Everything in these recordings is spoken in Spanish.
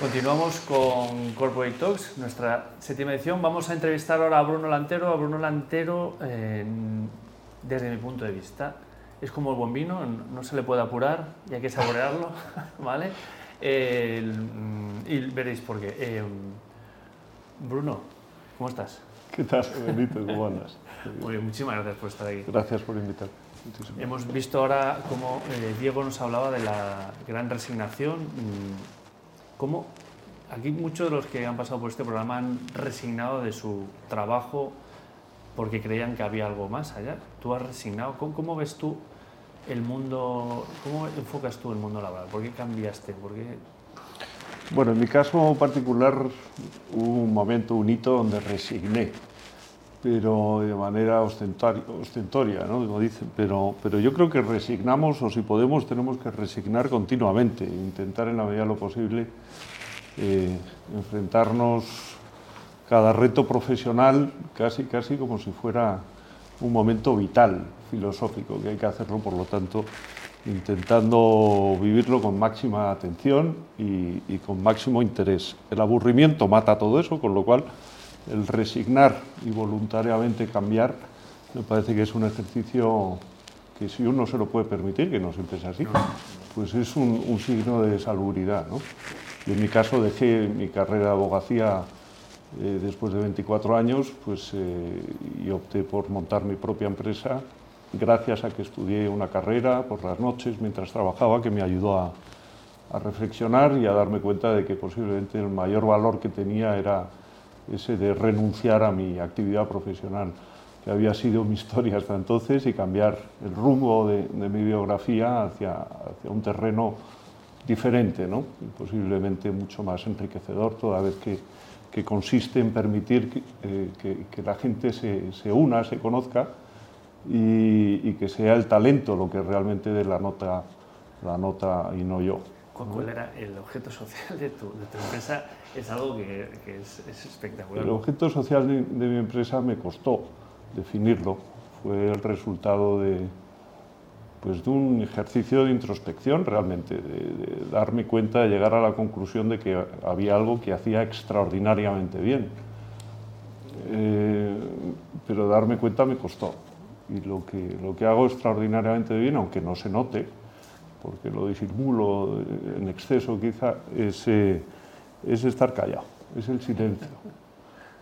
Continuamos con Corporate Talks, nuestra séptima edición. Vamos a entrevistar ahora a Bruno Lantero. A Bruno Lantero, eh, desde mi punto de vista, es como el buen vino, no se le puede apurar y hay que saborearlo, ¿vale? y veréis por qué. Eh, Bruno, ¿cómo estás? ¿Qué tal, Benito? ¿Cómo andas? Muy bien, muchísimas gracias por estar aquí. Gracias por invitar. Hemos visto ahora cómo eh, Diego nos hablaba de la gran resignación. Mm, ¿Cómo aquí muchos de los que han pasado por este programa han resignado de su trabajo porque creían que había algo más allá? ¿Tú has resignado? ¿Cómo, ves tú el mundo, cómo enfocas tú el mundo laboral? ¿Por qué cambiaste? ¿Por qué... Bueno, en mi caso particular hubo un momento, un hito donde resigné pero de manera ostentoria, ¿no? Como dicen. Pero, pero yo creo que resignamos, o si podemos, tenemos que resignar continuamente, intentar en la medida de lo posible eh, enfrentarnos cada reto profesional casi, casi como si fuera un momento vital, filosófico, que hay que hacerlo, por lo tanto, intentando vivirlo con máxima atención y, y con máximo interés. El aburrimiento mata todo eso, con lo cual el resignar y voluntariamente cambiar me parece que es un ejercicio que si uno se lo puede permitir, que no siempre es así, pues es un, signo de salubridad. ¿no? Y en mi caso dejé mi carrera de abogacía eh, después de 24 años pues, eh, y opté por montar mi propia empresa gracias a que estudié una carrera por las noches mientras trabajaba que me ayudó a, a reflexionar y a darme cuenta de que posiblemente el mayor valor que tenía era ese de renunciar a mi actividad profesional, que había sido mi historia hasta entonces, y cambiar el rumbo de, mi biografía hacia, hacia, un terreno diferente, ¿no? posiblemente mucho más enriquecedor, toda vez que, que consiste en permitir que, eh, que, la gente se, se, una, se conozca y, y, que sea el talento lo que realmente dé la nota, la nota y no yo. ¿Cuál era el objeto social de tu, de tu empresa? Es algo que, que es, es, espectacular. El objeto social de, de, mi empresa me costó definirlo. Fue el resultado de, pues, de un ejercicio de introspección realmente, de, de, darme cuenta, de llegar a la conclusión de que había algo que hacía extraordinariamente bien. Eh, pero darme cuenta me costó. Y lo que, lo que hago extraordinariamente bien, aunque no se note, porque lo disimulo en exceso quizá, es, eh, es estar callado, es el silencio.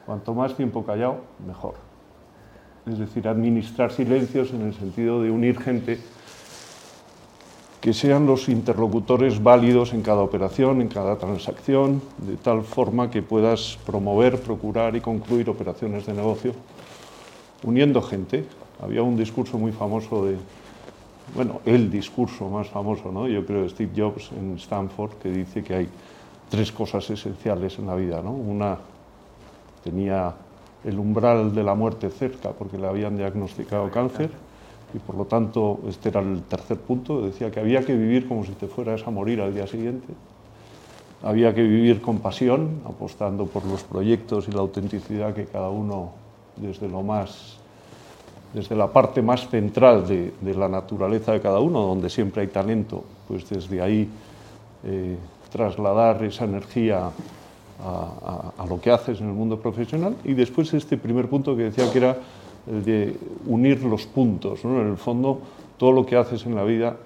Cuanto más tiempo callado, mejor. Es decir, administrar silencios en el sentido de unir gente que sean los interlocutores válidos en cada operación, en cada transacción, de tal forma que puedas promover, procurar y concluir operaciones de negocio uniendo gente. Había un discurso muy famoso de, bueno, el discurso más famoso, ¿no? yo creo, de Steve Jobs en Stanford, que dice que hay tres cosas esenciales en la vida. ¿no? Una tenía el umbral de la muerte cerca porque le habían diagnosticado cáncer y por lo tanto este era el tercer punto, decía que había que vivir como si te fueras a morir al día siguiente. Había que vivir con pasión, apostando por los proyectos y la autenticidad que cada uno desde lo más desde la parte más central de, la naturaleza de cada uno, donde siempre hay talento, pues desde ahí eh, trasladar esa energía a, lo que haces en el mundo profesional. Y después este primer punto que decía que era el de unir los puntos. En el fondo, todo lo que haces en la vida,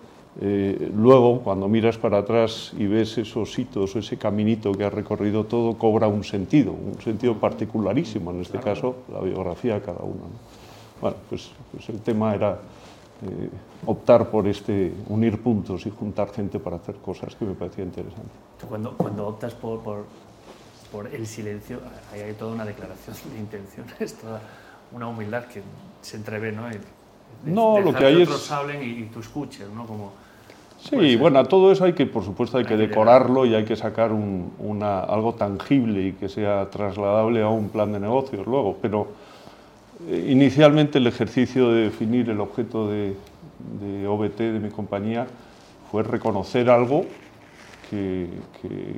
eh, luego cuando miras para atrás y ves esos hitos, ese caminito que has recorrido, todo cobra un sentido, un sentido particularísimo, en este caso la biografía de cada uno. Bueno, pues, pues, el tema era eh, optar por este, unir puntos y juntar gente para hacer cosas que me parecía interesante. Cuando, cuando optas por, por, por el silencio, hay toda una declaración de intenciones, toda una humildad que se entrevé, ¿no? no, lo que hay que otros hablen y, y, tú escuches, ¿no? Como, Sí, bueno, todo eso hay que, por supuesto, hay que decorarlo y hay que sacar un, una, algo tangible y que sea trasladable a un plan de negocios luego, pero inicialmente el ejercicio de definir el objeto de, de OBT de mi compañía fue reconocer algo que,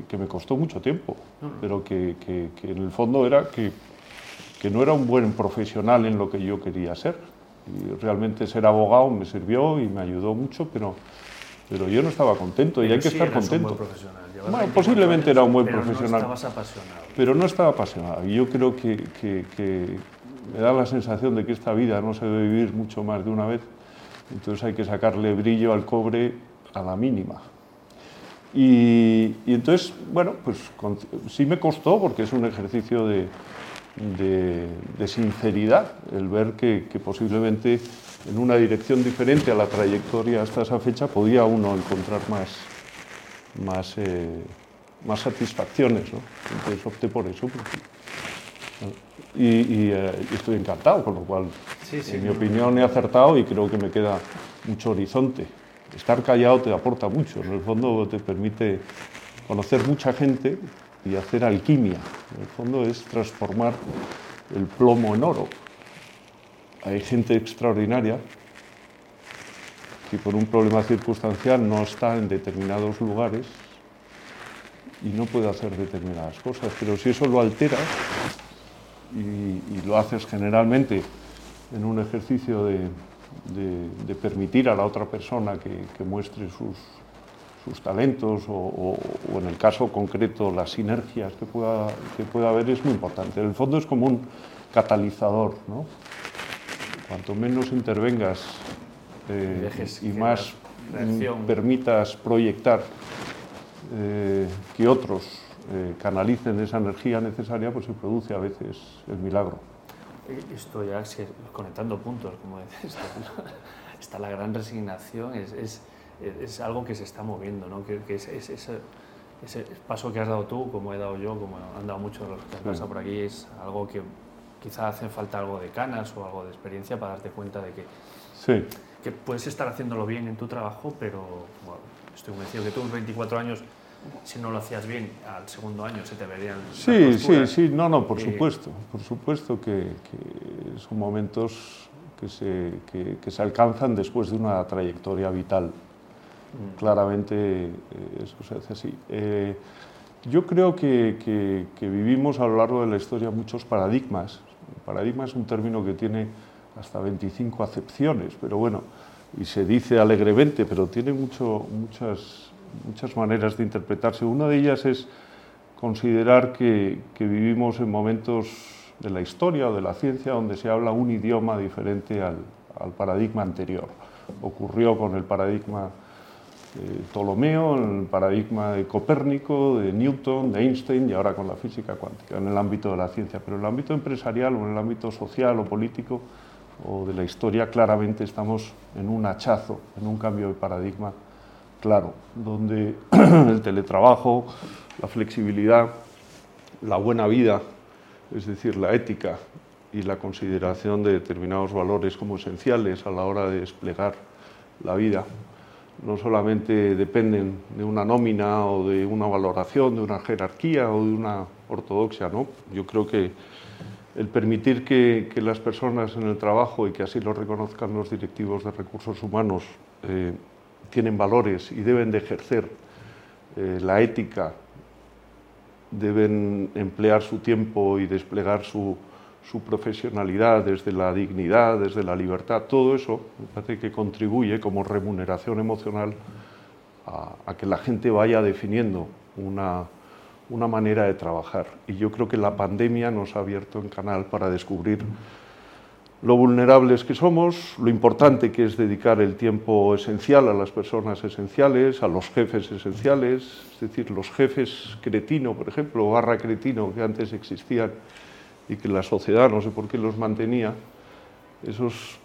que, me costó mucho tiempo, pero que, que, en el fondo era que, no era un buen profesional en lo que yo quería ser. Y realmente ser abogado me sirvió y me ayudó mucho, pero, pero yo no estaba contento y hay que estar contento. Un buen profesional. Bueno, posiblemente era un buen pero profesional. No estabas apasionado. Pero no estaba apasionado. Yo creo que me da la sensación de que esta vida no se debe vivir mucho más de una vez. Entonces hay que sacarle brillo al cobre a la mínima. Y, entonces, bueno, pues sí me costó porque es un ejercicio de, sinceridad el ver que, posiblemente en una dirección diferente a la trayectoria hasta esa fecha podía uno encontrar más, más, eh, satisfacciones. ¿no? Entonces opté por eso. Y, y, eh, estoy encantado, con lo cual, Sí, sí, en mi opinión, he acertado y creo que me queda mucho horizonte. Estar callado te aporta mucho, en el fondo te permite conocer mucha gente y hacer alquimia. En el fondo es transformar el plomo en oro. Hay gente extraordinaria que por un problema circunstancial no está en determinados lugares y no puede hacer determinadas cosas, pero si eso lo alteras y, y lo haces generalmente en un ejercicio de, de, de, permitir a la otra persona que, que muestre sus, sus talentos o, o, o, en el caso concreto las sinergias que pueda, que pueda haber es muy importante. En el fondo es como un catalizador, ¿no? Cuanto menos intervengas eh, y más permitas proyectar eh, que otros eh, canalicen esa energía necesaria, pues se produce a veces el milagro. Esto ya conectando puntos, como dices, está la gran resignación, es, es, es, algo que se está moviendo, ¿no? que, que es, es, ese, ese, paso que has dado tú, como he dado yo, como han dado muchos los que han pasado por aquí, es algo que quizá hace falta algo de canas o algo de experiencia para darte cuenta de que, sí. que puedes estar haciéndolo bien en tu trabajo, pero bueno, estoy convencido que tú, 24 años, si no lo hacías bien, al segundo año se te verían. Sí, sí, sí, no, no, por supuesto, por supuesto que, que son momentos que se, que, que, se alcanzan después de una trayectoria vital. Mm. Claramente eh, eso se hace así. Eh, yo creo que, vivimos a lo largo de la historia muchos paradigmas. El paradigma es un término que tiene hasta 25 acepciones, pero bueno, y se dice alegremente, pero tiene mucho, muchas, muchas maneras de interpretarse. Una de ellas es considerar que, vivimos en momentos de la historia o de la ciencia donde se habla un idioma diferente al, paradigma anterior. Ocurrió con el paradigma eh, Ptolomeo, el paradigma de Copérnico, de Newton, de Einstein y ahora con la física cuántica, en el ámbito de la ciencia. Pero en el ámbito empresarial o en el ámbito social o político o de la historia, claramente estamos en un hachazo, en un cambio de paradigma claro, donde el teletrabajo, la flexibilidad, la buena vida, es decir, la ética y la consideración de determinados valores como esenciales a la hora de desplegar la vida, no solamente dependen de una nómina o de una valoración, de una jerarquía o de una ortodoxia, ¿no? Yo creo que el permitir que, las personas en el trabajo y que así lo reconozcan los directivos de recursos humanos eh, tienen valores y deben de ejercer eh, la ética, deben emplear su tiempo y desplegar su, profesionalidad desde la dignidad, desde la libertad, todo eso me parece que contribuye como remuneración emocional a, a que la gente vaya definiendo una, una, manera de trabajar. Y yo creo que la pandemia nos ha abierto el canal para descubrir lo vulnerables que somos, lo importante que es dedicar el tiempo esencial a las personas esenciales, a los jefes esenciales, es decir, los jefes cretino, por ejemplo, barra cretino que antes existían y que la sociedad no sé por qué los mantenía, esos,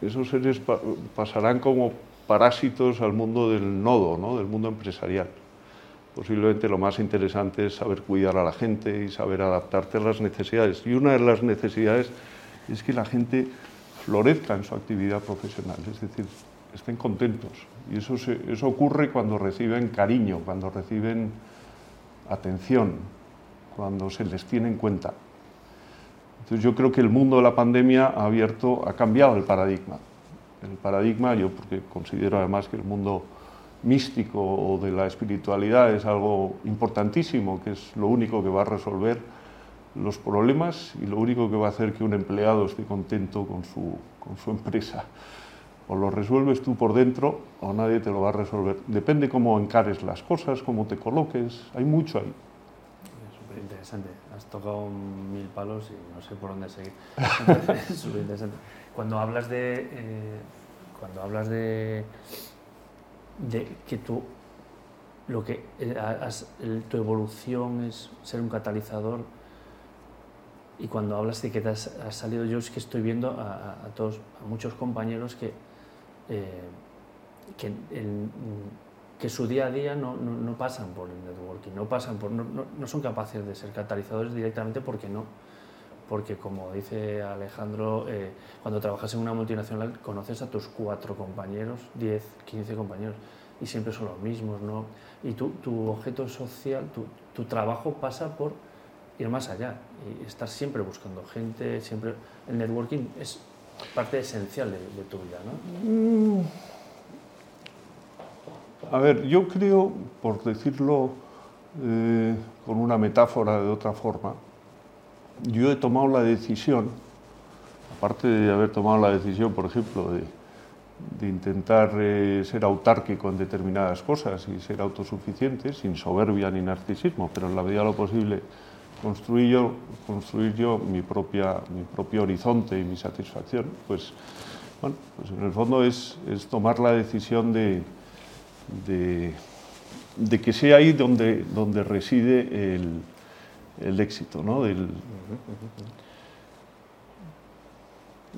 esos seres pa pasarán como parásitos al mundo del nodo, ¿no? del mundo empresarial. Posiblemente lo más interesante es saber cuidar a la gente y saber adaptarte a las necesidades. Y una de las necesidades es que la gente florezca en su actividad profesional, es decir, estén contentos. Y eso, eso ocurre cuando reciben cariño, cuando reciben atención, cuando se les tiene en cuenta. Entonces yo creo que el mundo de la pandemia ha abierto, ha cambiado el paradigma. El paradigma, yo porque considero además que el mundo místico o de la espiritualidad es algo importantísimo, que es lo único que va a resolver los problemas y lo único que va a hacer que un empleado esté contento con su, con su empresa. o lo resuelves tú por dentro o nadie te lo va a resolver. Depende cómo encares las cosas, cómo te coloques, hay mucho ahí. Súper interesante. Has tocado mil palos y no sé por dónde seguir. súper interesante. Cuando hablas de. Eh, cuando hablas de. de que tú. Lo que. eh, has- el- tu evolución es ser un catalizador. Y cuando hablas de que te has, has salido, yo es que estoy viendo a, a- a todos, a muchos compañeros que. eh, que, el- que su día a día no, no- no pasan por el networking, no, pasan por, no, no- son capaces de ser catalizadores directamente porque no. Porque como dice Alejandro, eh, cuando trabajas en una multinacional conoces a tus cuatro compañeros, 10, 15 compañeros, y siempre son los mismos. ¿no? Y tu, tu objeto social, tu, tu trabajo pasa por ir más allá y estar siempre buscando gente, siempre... El networking es parte esencial de, de tu vida, ¿no? A ver, yo creo, por decirlo eh, con una metáfora de otra forma, yo he tomado la decisión, aparte de haber tomado la decisión, por ejemplo, de, de intentar eh, ser autárquico en determinadas cosas y ser autosuficiente, sin soberbia ni narcisismo, pero en la medida de lo posible construir yo, construir yo mi, propia, mi propio horizonte y mi satisfacción, pues, bueno, pues en el fondo es, es tomar la decisión de, de, que sea ahí donde, donde reside el, el éxito, ¿no? Del-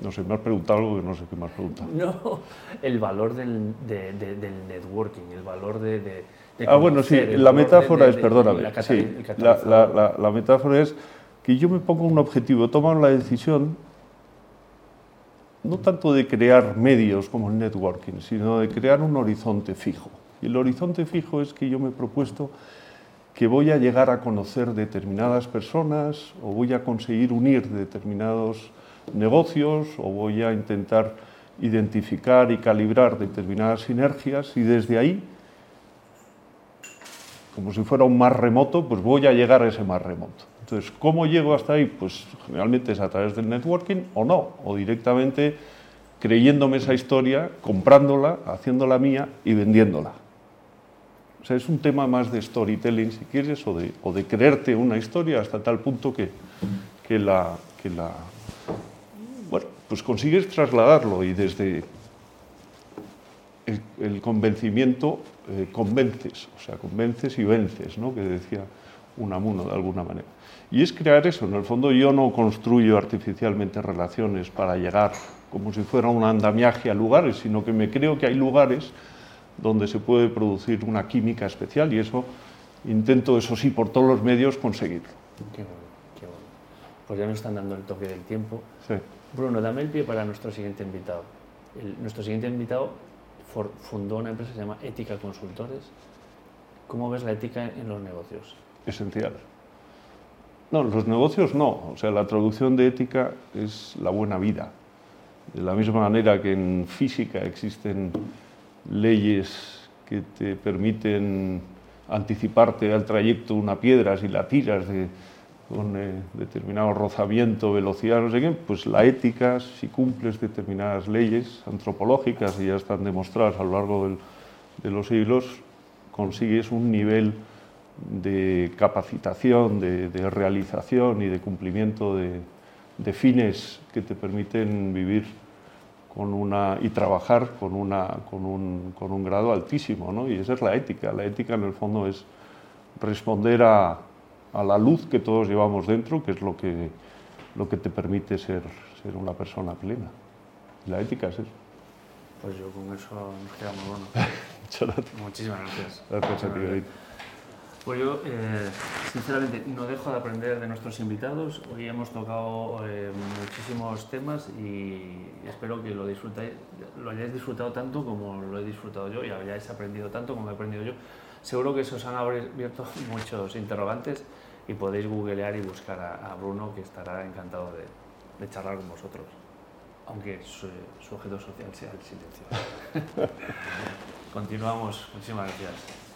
no sé, me has preguntado algo que no sé qué me has. No, el valor del, de- de- del networking, el valor de... Ah, bueno, sí, la de- metáfora de- es, perdóname, la sí, la, metáfora es que yo me pongo un objetivo, he tomado la decisión no tanto de crear medios como el networking, sino de crear un horizonte fijo. Y el horizonte fijo es que yo me he propuesto que voy a llegar a conocer determinadas personas o voy a conseguir unir determinados negocios o voy a intentar identificar y calibrar determinadas sinergias y desde ahí, como si fuera un mar remoto, pues voy a llegar a ese mar remoto. Entonces, ¿cómo llego hasta ahí? Pues generalmente es a través del networking o no, o directamente creyéndome esa historia, comprándola, haciéndola mía y vendiéndola. O sea, es un tema más de storytelling, si quieres, o de, creerte una historia hasta tal punto que, que la... Bueno, pues consigues trasladarlo y desde el, el convencimiento eh, convences, o sea, convences y vences, ¿no? que decía Unamuno de alguna manera. Y es crear eso, en el fondo yo no construyo artificialmente relaciones para llegar como si fuera un andamiaje a lugares, sino que me creo que hay lugares donde se puede producir una química especial y eso intento, eso sí, por todos los medios conseguirlo. Qué bueno, qué bueno. Pues ya nos están dando el toque del tiempo. Sí. Bruno, dame el pie para nuestro siguiente invitado. El- nuestro siguiente invitado fundó una empresa que se llama Ética Consultores. ¿Cómo ves la ética en los negocios? esencial. No, los negocios no. O sea, la traducción de ética es la buena vida. De la misma manera que en física existen leyes que te permiten anticiparte al trayecto una piedra si la tiras de, con eh, determinado rozamiento, velocidad, no sé qué, pues la ética, si cumples determinadas leyes antropológicas y ya están demostradas a lo largo del- de los siglos, consigues un nivel de capacitación, de, realización y de cumplimiento de, fines que te permiten vivir con una, y trabajar con, un, con un grado altísimo. ¿no? Y esa es la ética. La ética en el fondo es responder a, a la luz que todos llevamos dentro, que es lo que, lo que te permite ser, ser una persona plena. La ética es eso. Pues yo con eso nos quedamos bueno. Muchas gracias. Muchísimas gracias. Gracias a ti, David. Pues yo, eh, sinceramente, no dejo de aprender de nuestros invitados. Hoy hemos tocado eh, muchísimos temas y espero que lo, disfrutáis, lo hayáis disfrutado tanto como lo he disfrutado yo y hayáis aprendido tanto como he aprendido yo. Seguro que se os han abierto muchos interrogantes y podéis googlear y buscar a, Bruno, que estará encantado de, de charlar con vosotros, aunque su, su objeto social sea el silencio. Continuamos. Muchísimas gracias.